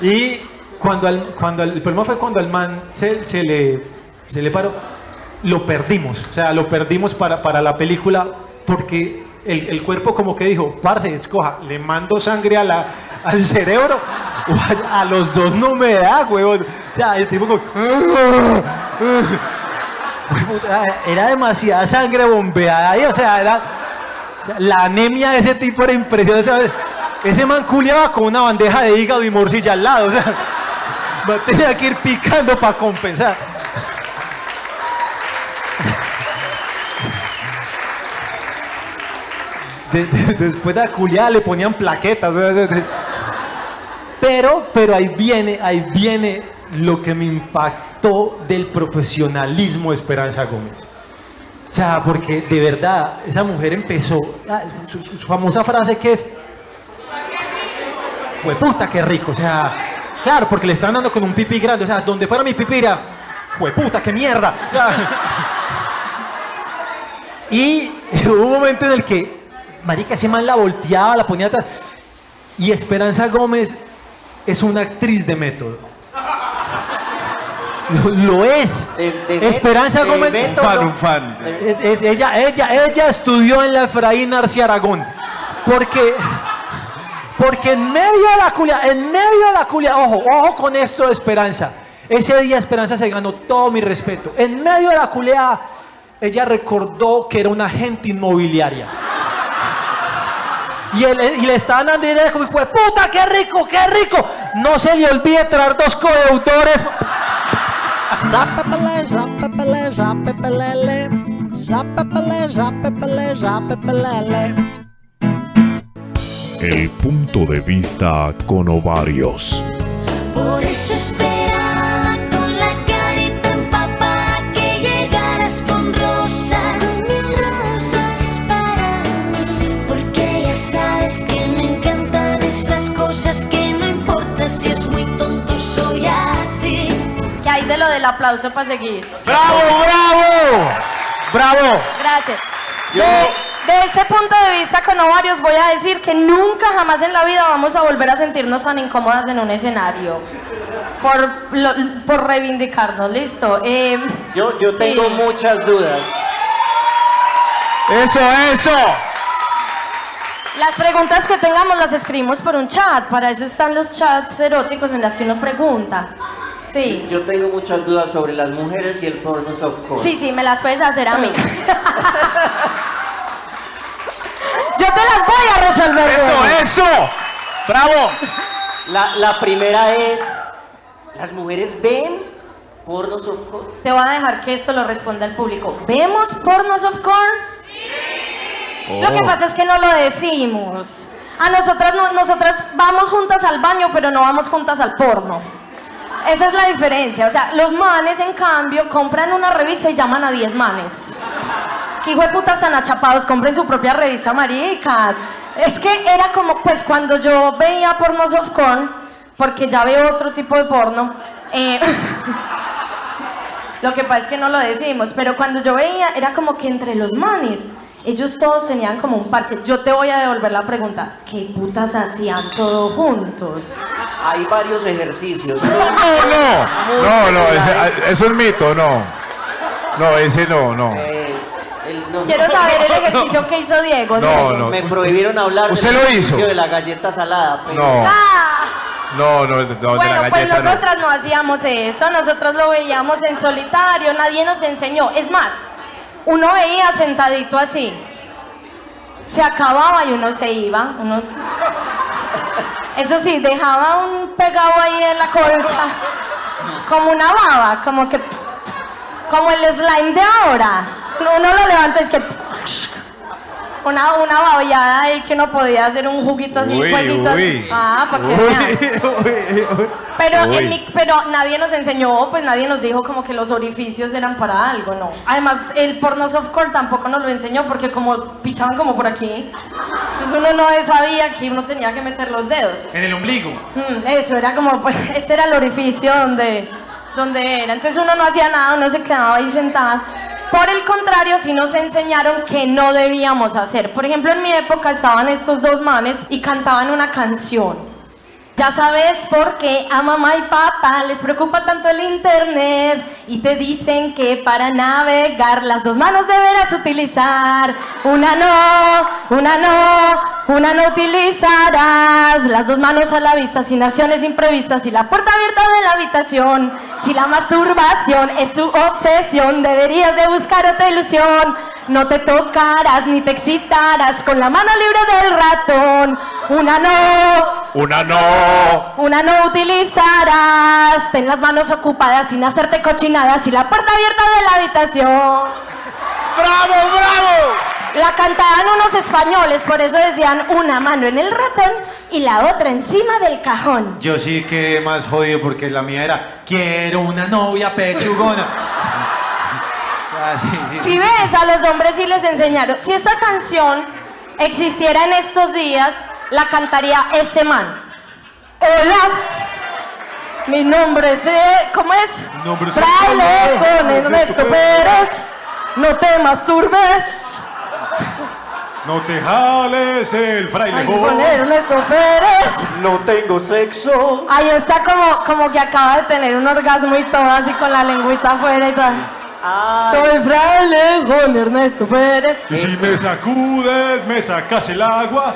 y cuando, al- cuando al- el problema fue cuando al man se, se le, se le paró, lo perdimos. O sea, lo perdimos para, para la película porque el, el cuerpo como que dijo, parce, escoja, le mando sangre a al cerebro a, los dos no me da, huevón. O sea, el tipo como... Era demasiada sangre bombeada ahí, o sea, era... La anemia de ese tipo era impresionante. Ese man culiaba con una bandeja de hígado y morcilla al lado. O sea, va a que ir picando para compensar. De- de- después de la culiada le ponían plaquetas. Pero, pero ahí viene, ahí viene lo que me impactó del profesionalismo de Esperanza Gómez. O sea, porque de verdad, esa mujer empezó, ah, su, famosa frase que es, puta qué rico! O sea, claro, porque le están dando con un pipí grande, o sea, donde fuera mi pipí era, puta qué mierda! Y hubo un momento en el que, marica, ese man la volteaba, la ponía atrás, y Esperanza Gómez es una actriz de método. Lo, lo es. de Esperanza de Gómez. método. Un fan, un fan. Es- es- ella, ella, ella estudió en la Efraín Arce Aragón. Porque, porque en medio de la culia, en medio de la culia, ojo, ojo con esto de Esperanza. Ese día Esperanza se ganó todo mi respeto. En medio de la culia, ella recordó que era una agente inmobiliaria. Y, le estaban dando dinero como, "Hijo de puta, qué rico, qué rico. No se le olvide traer dos codeudores. El punto de vista con ovarios. Por eso esperaba de lo del aplauso para seguir? ¡Bravo, bravo! ¡Bravo! Gracias. De, de ese punto de vista con ovarios voy a decir que nunca jamás en la vida vamos a volver a sentirnos tan incómodas en un escenario. Por, lo- por reivindicarnos, listo. Eh, Yo, yo tengo sí. muchas dudas. Eso, eso. Las preguntas que tengamos las escribimos por un chat. Para eso están los chats eróticos en las que uno pregunta. Sí. Yo tengo muchas dudas sobre las mujeres y el porno softcore. Sí, sí, me las puedes hacer a mí. Yo te las voy a resolver. Eso, eso. Bravo. La, la primera es, ¿las mujeres ven porno softcore? Te voy a dejar que esto lo responda el público. ¿Vemos pornos of corn? Lo que Oh. pasa es que no lo decimos. A nosotras, no- nosotras vamos juntas al baño, pero no vamos juntas al porno. Esa es la diferencia. O sea, los manes, en cambio, compran una revista y llaman a 10 manes. Que hijo de putas tan achapados, compren su propia revista, maricas. Es que era como, pues cuando yo veía pornos of porque ya veo otro tipo de porno, eh, lo que pasa es que no lo decimos, pero cuando yo veía, era como que entre los manes, ellos todos tenían como un parche. Yo te voy a devolver la pregunta, ¿qué putas hacían todos juntos? Hay varios ejercicios. No, no. No, no, ese- eso es mito, no. No, ese no, no. Quiero saber el ejercicio que hizo Diego. No, no. Me prohibieron hablar ¿Usted del lo ejercicio hizo? de la galleta salada. pero- No. Ah, No, no, no, de bueno, la pues galleta no. nosotras no hacíamos eso, nosotros lo veíamos en solitario, nadie nos enseñó. Es más, uno veía sentadito así, se acababa y uno se iba. Uno... Eso sí, dejaba un pegado ahí en la colcha, como una baba, como que, como el slime de ahora. Uno lo levanta y es que una, una babeada ahí que no podía hacer un juguito así, Uy, jueguito así. uy. Ah, para que Uy, vean. Pero, en mi- pero nadie nos enseñó, pues nadie nos dijo como que los orificios eran para algo, ¿no? Además, el porno softcore tampoco nos lo enseñó porque como pichaban como por aquí, entonces uno no sabía que uno tenía que meter los dedos. En el ombligo. Mm, eso era como, pues, este era el orificio donde, donde era. Entonces uno no hacía nada, uno se quedaba ahí sentada. Por el contrario, sí nos enseñaron que no debíamos hacer. Por ejemplo, en mi época estaban estos dos manes y cantaban una canción. Ya sabes por qué a mamá y papá les preocupa tanto el internet y te dicen que para navegar las dos manos deberás utilizar. Una no, una no, una no utilizarás. Las dos manos a la vista sin acciones imprevistas y la puerta abierta de la habitación. Si la masturbación es tu obsesión, deberías de buscar otra ilusión. No te tocarás ni te excitarás con la mano libre del ratón. Una no, Una no. Una no utilizarás. Ten las manos ocupadas sin hacerte cochinadas y la puerta abierta de la habitación. ¡Bravo, bravo! La cantaban unos españoles, por eso decían una mano en el ratón y la otra encima del cajón. Yo sí quedé más jodido porque la mía era quiero una novia pechugona. Ah, sí, sí, Si sí, ves, a los hombres sí les enseñaron. Si esta canción existiera en estos días, la cantaría este man. Hola, mi nombre es... eh, ¿Cómo es? nombre es con Ernesto Pérez. No te masturbes. No te jales el fraile. Ay, con Ernesto Pérez. No tengo sexo. Ahí está como, como que acaba de tener un orgasmo y todo así con la lengüita afuera y todo. Soy fraile con Ernesto Pérez. Y si me sacudes, me sacas el agua.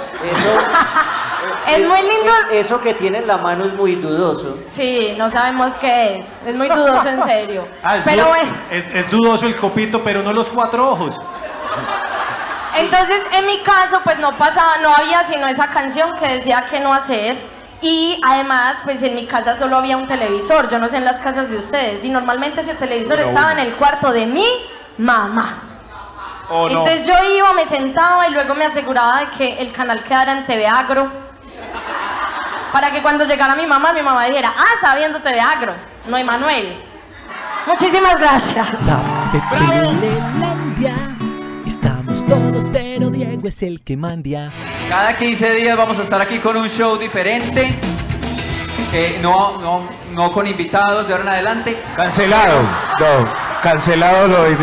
Es muy lindo. Eso que tiene en la mano es muy dudoso. Sí, no sabemos qué es. Es muy dudoso en serio. Ah, es, Pero du- bueno, es, es dudoso el copito, pero no los cuatro ojos. entonces en mi caso pues no pasaba, no había sino esa canción que decía que no hacer. Y además, pues en mi casa solo había un televisor, yo no sé en las casas de ustedes. Y normalmente ese televisor estaba uno. en el cuarto de mi mamá. ¿O no? Entonces yo iba, me sentaba y luego me aseguraba de que el canal quedara en TV Agro. Para que cuando llegara mi mamá, mi mamá dijera, ah, viendo TV Agro, no Emanuel. Muchísimas gracias. Estamos todos, pero Diego es el que mandia. Cada 15 días vamos a estar aquí con un show diferente. eh, no, no, no con invitados de ahora en adelante. Cancelado. No, cancelado lo de-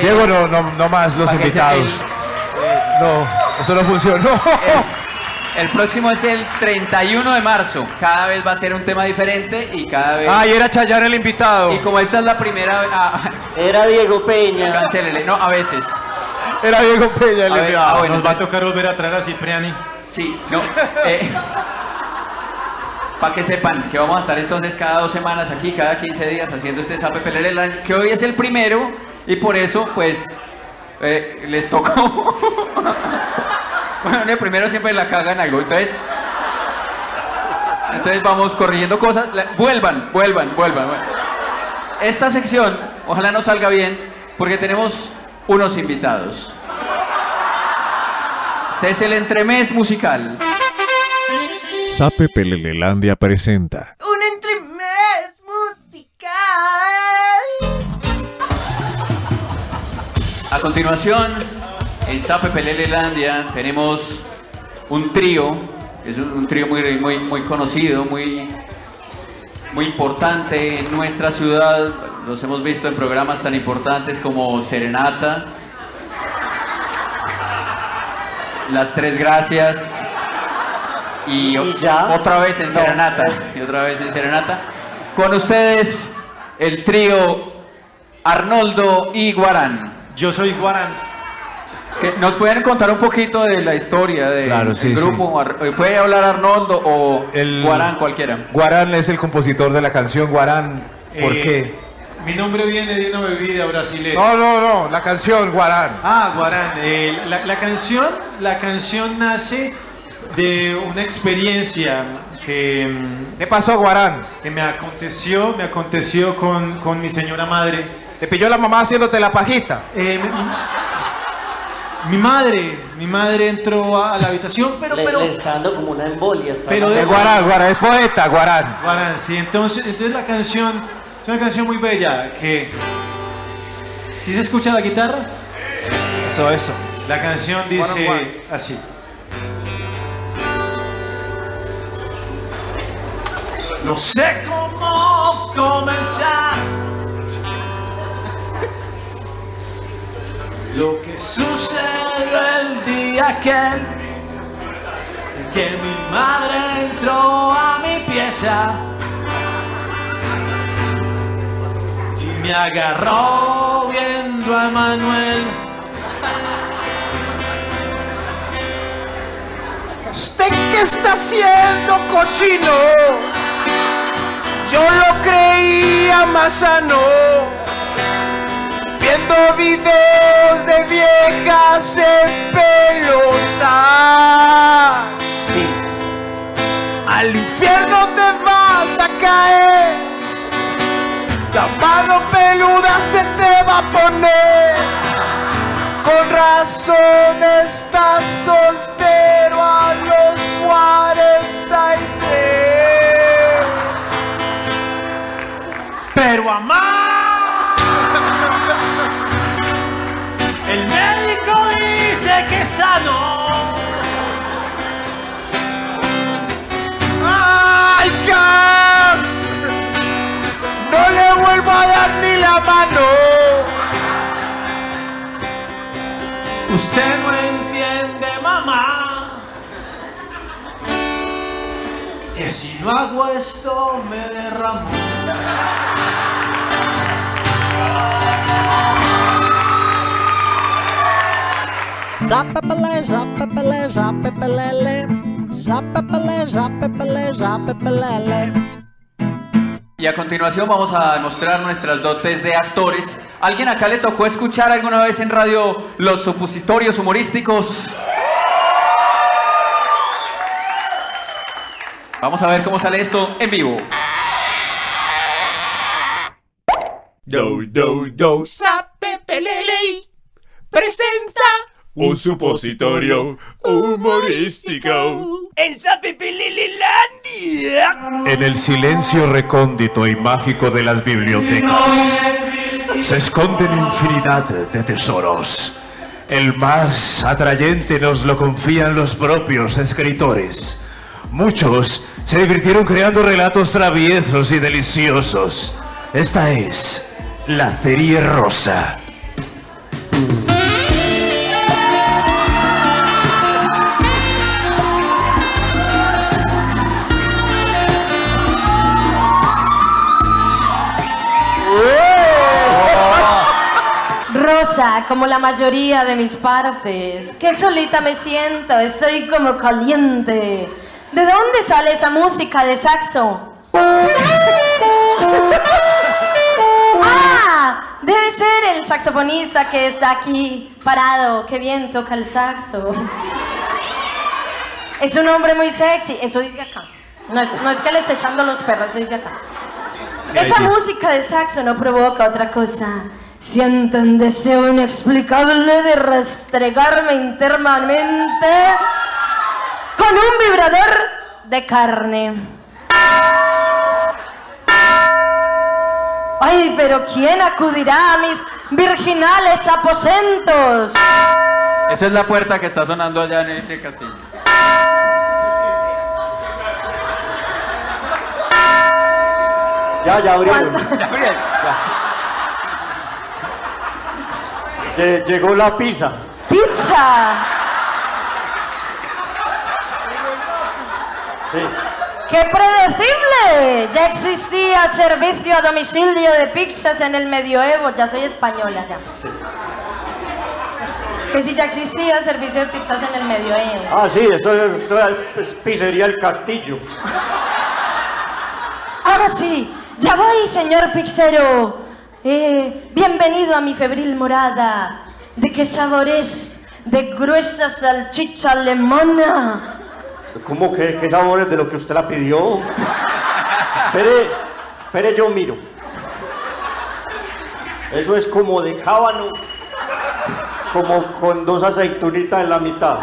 Diego, no, no, no más los invitados. Eh, no, eso no funcionó. El próximo es el 31 de marzo. Cada vez va a ser un tema diferente y cada vez. Ah, y era Chayanne el invitado. Y como esta es la primera vez. ah, Era Diego Peña. Cancélele. No, a veces. Era Diego Peña el A ver, invitado. ah, bueno, Nos va a tocar volver a traer a Cipriani. Sí, no. para que sepan que vamos a estar entonces cada dos semanas aquí, cada 15 días haciendo este Sape Pelele el año, que hoy es el primero y por eso pues eh, les tocó. bueno, el primero siempre la cagan algo, entonces. Entonces vamos corrigiendo cosas. La- vuelvan, vuelvan, vuelvan. vuelvan. Esta sección, ojalá nos salga bien, porque tenemos unos invitados. Este es el entremés musical. Sape Pelelelandia presenta. Un entremés musical. A continuación, en Sape Pelelelandia tenemos un trío, es un, un trío muy, muy, muy conocido, muy, muy importante en nuestra ciudad. Los hemos visto en programas tan importantes como Serenata, Las Tres Gracias y, otra vez en Serenata. Y otra vez en Serenata. Con ustedes, el trío Arnoldo y Guarán. Yo soy Guarán. ¿Nos pueden contar un poquito de la historia del Claro, sí, del grupo? Eh, ¿Puede hablar Arnoldo o Guarán cualquiera? Guarán es el compositor de la canción Guarán. ¿Por Eh, qué? Mi nombre viene de una bebida brasileña. No, no, no, la canción Guarán. Ah, Guarán. eh, la, la canción, la canción nace de una experiencia que. mm, ¿Qué pasó, Guarán? Que me aconteció, me aconteció con, con mi señora madre. ¿Te pilló la mamá haciéndote la pajita? Eh, Mi madre, mi madre entró a la habitación, pero, le, pero, le está dando como una embolia. pero dando- de Guarán, Guarán, es poeta, Guarán. Guarán, sí, entonces, entonces la canción es una canción muy bella que... ¿Sí se escucha la guitarra? Eso, eso. La canción dice así. No sé cómo comenzar lo que sucedió el día aquel que mi madre entró a mi pieza y me agarró viendo a Manuel. ¿Usted qué está haciendo, cochino? Yo lo creía más sano. Viendo videos de viejas en pelota. Sí. Al infierno te vas a caer. La mano peluda se te va a poner. Con razón estás soltero a los 43. Pero amar. Sano. ¡Ay, gas! No le vuelvo a dar ni la mano. Usted no entiende, mamá. Que si no hago esto me derramo. Zapepele, zapepele, zapepelele. Zapepele, zapepele, zapepelele. Y a continuación vamos a mostrar nuestras dotes de actores. ¿Alguien acá le tocó escuchar alguna vez en radio los supositorios humorísticos? Vamos a ver cómo sale esto en vivo. Do, do, do. Presenta Un supositorio humorístico. en Zapepelelelandia. En el silencio recóndito y mágico de las bibliotecas se esconden infinidad de tesoros. El más atrayente nos lo confían los propios escritores. Muchos se divirtieron creando relatos traviesos y deliciosos. Esta es la serie rosa. Como la mayoría de mis partes. Qué solita me siento, estoy como caliente. ¿De dónde sale esa música de saxo? ¡Ah! Debe ser el saxofonista que está aquí parado. Qué bien toca el saxo. Es un hombre muy sexy. Eso dice acá. No es, no es que le esté echando los perros, eso dice acá. Esa música de saxo no provoca otra cosa. Siento un deseo inexplicable de restregarme internamente con un vibrador de carne. Ay, pero ¿quién acudirá a mis virginales aposentos? Esa es la puerta que está sonando allá en ese castillo. Ya, ya abrieron. Lle- Llegó la pizza. ¡Pizza! ¡Qué predecible! Ya existía servicio a domicilio de pizzas en el medioevo. Ya soy española ya. Que si ya existía servicio de pizzas en el medioevo. Ah, sí, esto, es- esto es pizzería El Castillo. Ahora sí, ya voy, señor pizzero. Eh, bienvenido a mi febril morada. ¿De qué sabor es? De gruesa salchicha alemana. ¿Cómo que qué sabores de lo que usted la pidió? espere, espere, yo miro. Eso es como de cábano. como con dos aceitunitas en la mitad.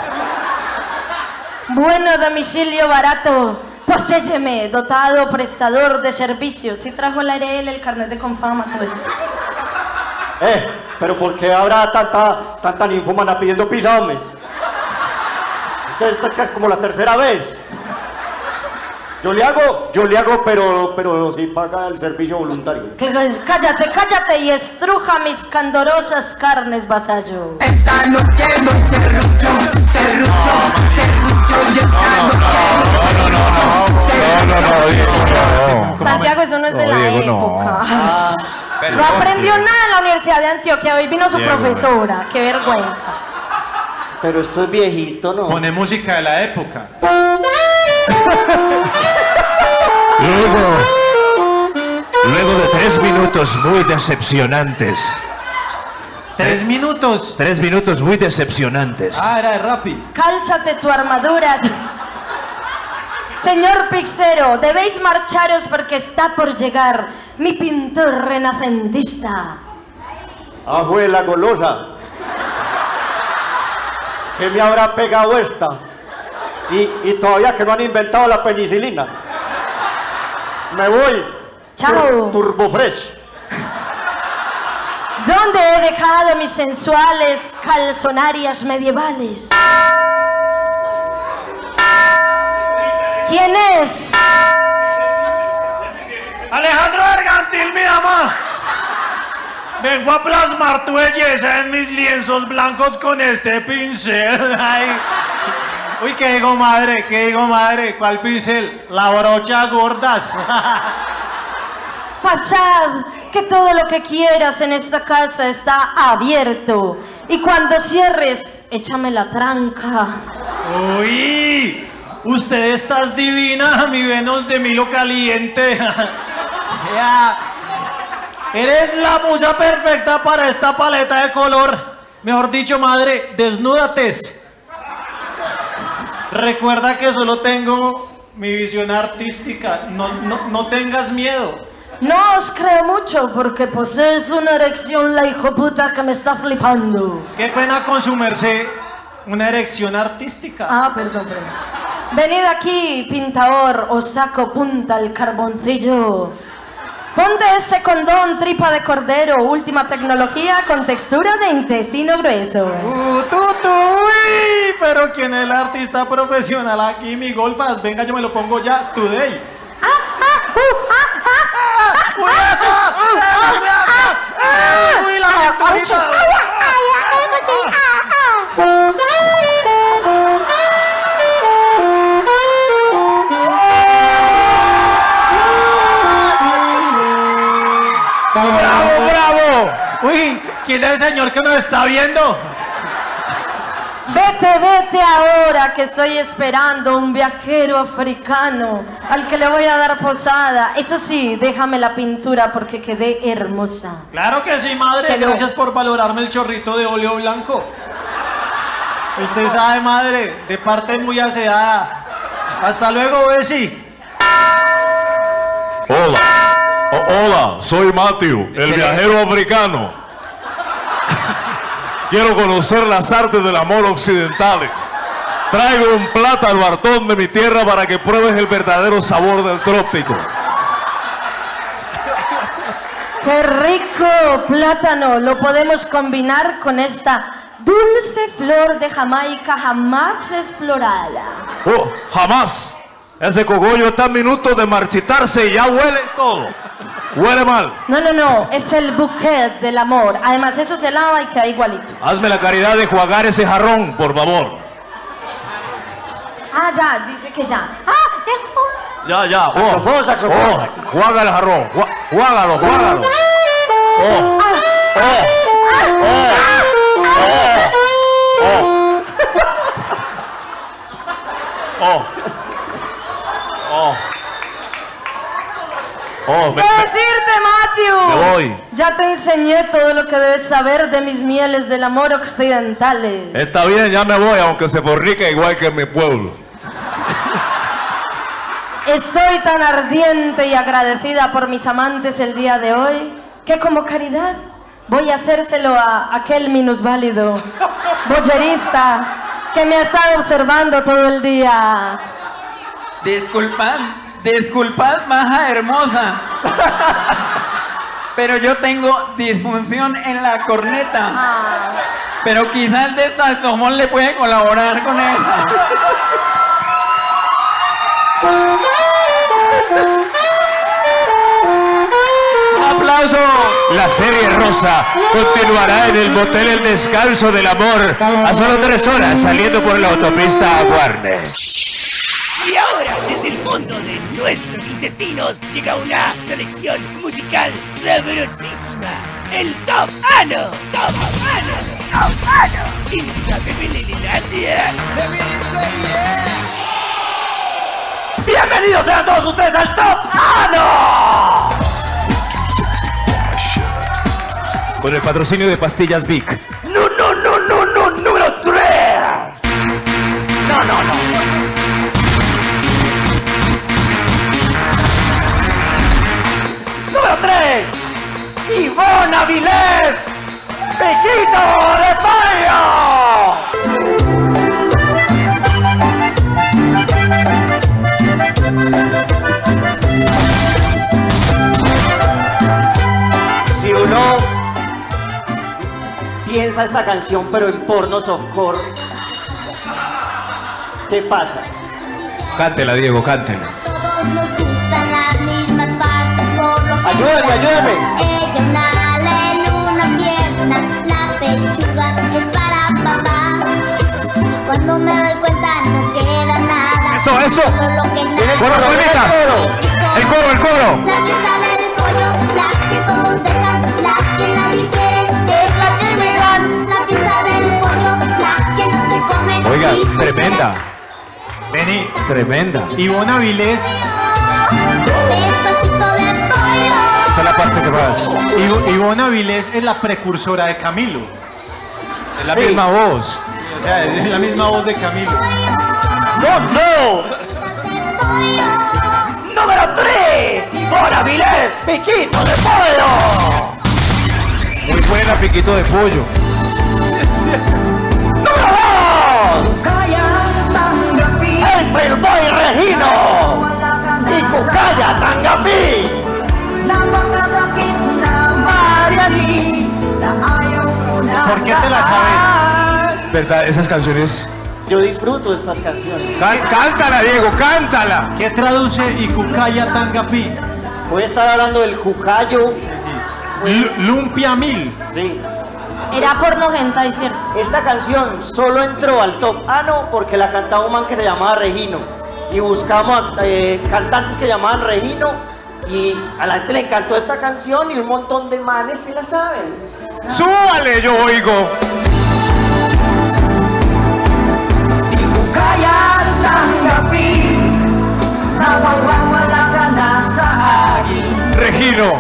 Bueno, domicilio barato. Poséyeme, dotado, prestador de servicios. Si trajo la ARL, el carnet de confama, todo eso. Eh, pero ¿por qué habrá tanta, tanta ninfómana pidiendo pisame? Esta esta es como la tercera vez. Yo le hago, yo le hago, pero, pero sí paga el servicio voluntario. Cállate, cállate y estruja mis candorosas carnes, vasallo. Santiago, eso no es de la época. Ah, no aprendió nada en la Universidad de Antioquia. Hoy vino su profesora. Qué vergüenza. Pero esto es viejito, ¿no? Pone música de la época. Luego, luego de tres minutos muy decepcionantes. Tres minutos. Tres minutos muy decepcionantes. Ah, era Rappi. Cálzate tu armadura. Señor Pixero, debéis marcharos porque está por llegar mi pintor renacentista. Abuela golosa. ¿Qué me habrá pegado esta? Y, y todavía que no han inventado la penicilina. Me voy. Chao. Tur- Turbo Fresh. ¿Dónde he dejado mis sensuales calzonarias medievales? ¿Quién es? Alejandro Bergantil, mi dama. Vengo a plasmar tu belleza en mis lienzos blancos con este pincel. Ay. Uy, ¿qué digo madre? ¿Qué digo madre? ¿Cuál pincel? La brocha gordas. Pasad, que todo lo que quieras en esta casa está abierto. Y cuando cierres, échame la tranca. Uy, usted estás divina, mi Venus de Milo caliente. Ya. Eres la musa perfecta para esta paleta de color. Mejor dicho, madre, desnúdate. Recuerda que solo tengo mi visión artística. No, no, no tengas miedo. No os creo mucho porque posees una erección la hijo puta que me está flipando. Qué pena con su merced. Una erección artística. Ah, perdón, perdón. Venid aquí, pintador, os saco punta el carboncillo. Ponte ese condón tripa de cordero, última tecnología con textura de intestino grueso. Uh, tú, tú, uy, pero ¿quién es el artista profesional aquí? Mi golfas, venga, yo me lo pongo ya, today. ¡Uy, la cinturita! ¡Bravo, bravo! Uy, ¿quién es el señor que nos está viendo? Vete, vete ahora que estoy esperando un viajero africano al que le voy a dar posada. Eso sí, déjame la pintura porque quedé hermosa. Claro que sí, madre. Quedó. Gracias por valorarme el chorrito de óleo blanco. Usted sabe, madre, de parte muy aseada. Hasta luego, Bessie. Hola. O- hola, soy Matthew, el viajero africano. Quiero conocer las artes del amor occidentales. Traigo un plátano bartón de mi tierra para que pruebes el verdadero sabor del trópico. ¡Qué rico plátano! Lo podemos combinar con esta dulce flor de Jamaica jamás explorada. Oh, jamás. Ese cogollo está a minutos de marchitarse y ya huele todo. Huele mal. No, no, no, es el bouquet del amor. Además, eso se lava y queda igualito. Hazme la caridad de jugar ese jarrón, por favor. Ah, ya, dice que ya. ¡Ah! es Ya, ya. Saxofón, saxofón, Oh, juega el jarrón. Ju- Juágalo, juágalo. Oh, oh, oh. Oh, ¿Qué me- me- decirte, Matthew? Me voy. Ya te enseñé todo lo que debes saber de mis mieles del amor occidentales. Está bien, ya me voy, aunque se forrique igual que en mi pueblo. Estoy tan ardiente y agradecida por mis amantes el día de hoy que como caridad voy a hacérselo a aquel minusválido, boyerista, que me ha estado observando todo el día. Disculpad, disculpad, maja hermosa. Pero yo tengo disfunción en la corneta. Pero quizás de saxofón le puede colaborar con él. ¡Un aplauso! La serie rosa continuará en el motel El Descanso del Amor a solo tres horas saliendo por la autopista a Warner. Y ahora, desde el fondo de nuestros intestinos, llega una selección musical sabrosísima. El Top Ano. Top Ano. Top Ano. En la Pepelelilandia. Bienvenidos sean todos ustedes al Top Ano. Con el patrocinio de Pastillas Vic. Ivonne Avilés. Piquito de Pollo. Si uno piensa esta canción pero en porno softcore, ¿qué pasa? Cántela, Diego, cántela. Ayúdame, ayúdame. Cuando me doy cuenta no queda nada. Eso, eso. Que. Coro, palmitas. El coro, el coro. La pieza del pollo, la que todos dejan, la que nadie quiere, es la que me dan. La pieza del pollo, la que no se come. Oiga, tremenda. Vení. Tremenda. Ivonne Avilés. Es la parte que más. Ivo- Ivonne Avilés es la precursora de Camilo. Es la misma voz. O sea, es la misma voz de Camilo. ¡No, no! Número 3. Ivonne Avilés. Piquito de Pollo. Muy buena, piquito de pollo. Número 2. April Boy Regino. Y Cucaya Tangapi. ¿Por qué te la sabes? ¿Verdad? Esas canciones. Yo disfruto estas canciones. Cá- cántala, Diego, cántala. ¿Qué traduce Icukaya Tangapi? Voy a estar hablando del Cucayo. L- Lumpia Mil. Sí. Era porno hentai, ¿cierto? Esta canción solo entró al top ano porque la cantaba un man que se llamaba Regino. Y buscamos eh, cantantes que llamaban Regino. Y a la gente le encantó esta canción y un montón de manes se la saben. ¡Súbale, yo oigo! Regino.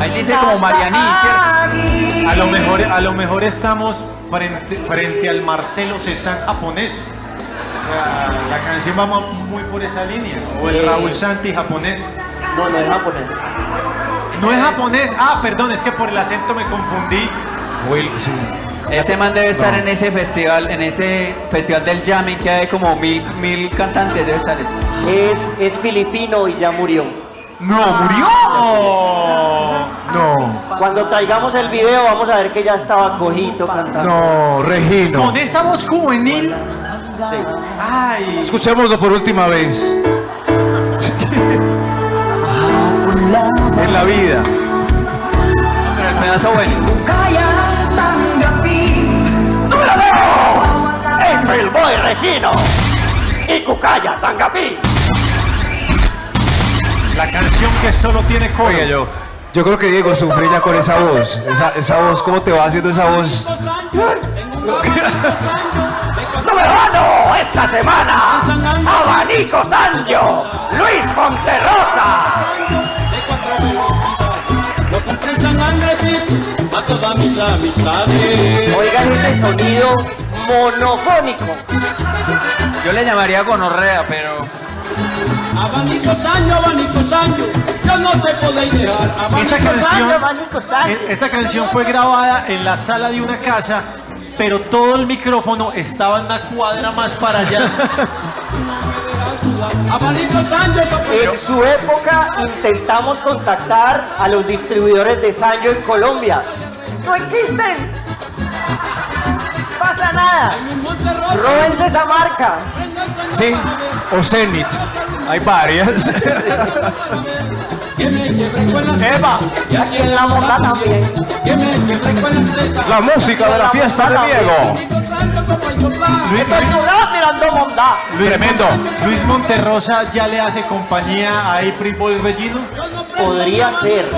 Ahí dice como Marianí, ¿cierto? A lo mejor, a lo mejor estamos frente, frente al Marcelo Cezanne japonés. Sea, la canción va mu- muy por esa línea. O el. Raúl Santi japonés. No, no es japonés. No es japonés. Ah, perdón, es que por el acento me confundí. Ese man debe estar No. en ese festival, en ese festival del jamming que hay como mil, mil cantantes, debe estar. Es, es filipino y ya murió. No, murió. No, Cuando traigamos el video vamos a ver que ya estaba cojito cantando. no, Regino. Con esa voz juvenil. Ay. Escuchémoslo por última vez. en la vida. Pero el pedazo bueno. Número 2. April Boy Regino. Y Cucaya Tangapi. La canción que solo tiene coro. Oiga, yo, yo creo que Diego sufre ya con esa voz. Esa, esa voz, ¿cómo te va haciendo esa voz? Número 1. Esta semana. Abanico Sancho. Luis Monterrosa. Oigan ese sonido monofónico. Yo le llamaría gonorrea, pero. Abanico Sancho, abanico Sancho, yo no Esta canción, eh, esta canción fue grabada en la sala de una casa, pero todo el micrófono estaba en una cuadra más para allá. En su época intentamos contactar a los distribuidores de Sanyo en Colombia. ¡No existen! ¡Pasa nada! ¡Róbense esa marca! Sí, o Zenit. Hay varias. Eva, y aquí en la monda también. La música de la fiesta de Diego. Luis mirando monda. Tremendo. Luis Monterrosa ya le hace compañía a April Boy Regino. Podría ser,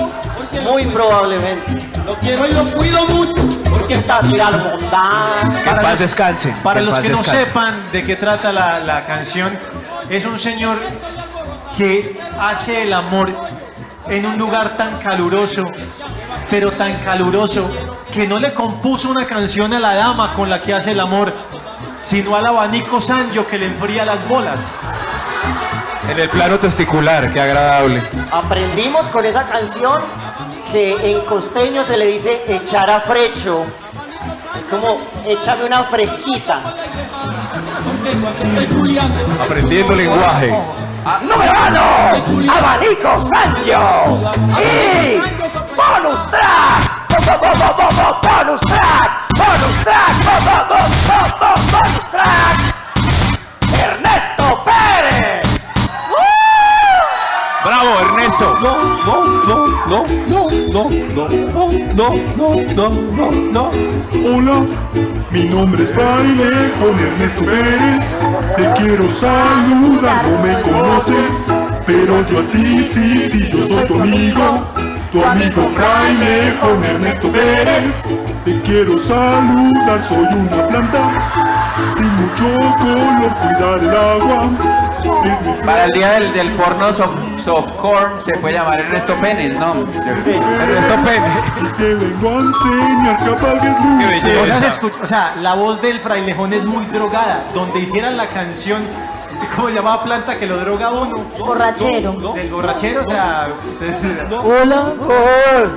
muy probablemente. Lo quiero y lo cuido mucho. Porque está tirando monda. Que paz descanse. Para los que no sepan de qué trata la, la canción, es un señor que hace el amor en un lugar tan caluroso, pero tan caluroso, que no le compuso una canción a la dama con la que hace el amor, sino al abanico Sanjo que le enfría las bolas. En el plano testicular, qué agradable. Aprendimos con esa canción que en costeño se le dice echar a frecho. Como échame una fresquita. Aprendiendo lenguaje número uno, Abanico Sancho y Bonus Track, Bonus Track, Bonus Track, Bonus Track, Ernesto Pérez. Bravo, Ernesto. No, no, no, no, no, no, no, no, no, no, no. Hola, mi nombre es Fraile Juan Ernesto Pérez. Te quiero saludar, no me conoces, pero yo a ti sí, sí, yo soy tu amigo. Tu amigo Fraile Juan Ernesto Pérez. Te quiero saludar, soy una planta, sin mucho color, cuidar el agua. Es mi Para el día del, del porno soft, softcore se puede llamar Ernesto Penes, ¿no? Ernesto Pérez. Te vengo a enseñar que luces. O sea, se escucha- o sea, la voz del frailejón es muy drogada. Donde hicieran la canción, ¿cómo se llamaba planta que lo droga uno? Borrachero. Del borrachero, o sea. Hola,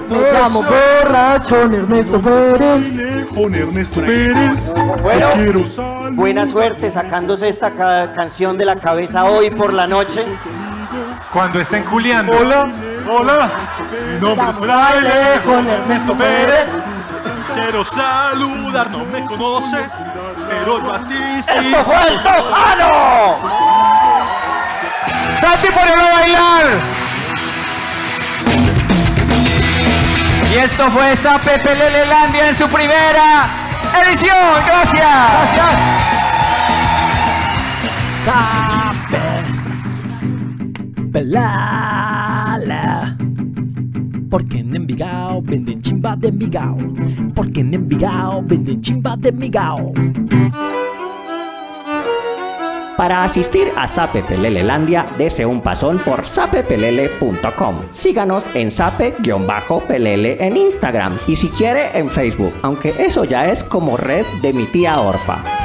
me llamo borrachón Ernesto Pérez. Ernesto Pérez. Bueno, buena suerte sacándose esta ca- canción de la cabeza hoy por la noche. Cuando estén culiando. Hola, hola. Mi nombre es Fraile Juan Ernesto Pérez. Quiero saludar, no me conoces, pero yo a ti sí. ¡Esto fue el Tofano! ¡Santi, ponelo a bailar! Y esto fue Sape Pelelelandia en su primera edición. Gracias. Gracias. Porque en Envigao venden chimba de Envigao Porque en Envigao venden chimba de Envigao Para asistir a Sape Pelelelandia, dese un pasón por sapepelele.com. Síganos en sape-pelele en Instagram y si quiere en Facebook, aunque eso ya es como red de mi tía Orfa.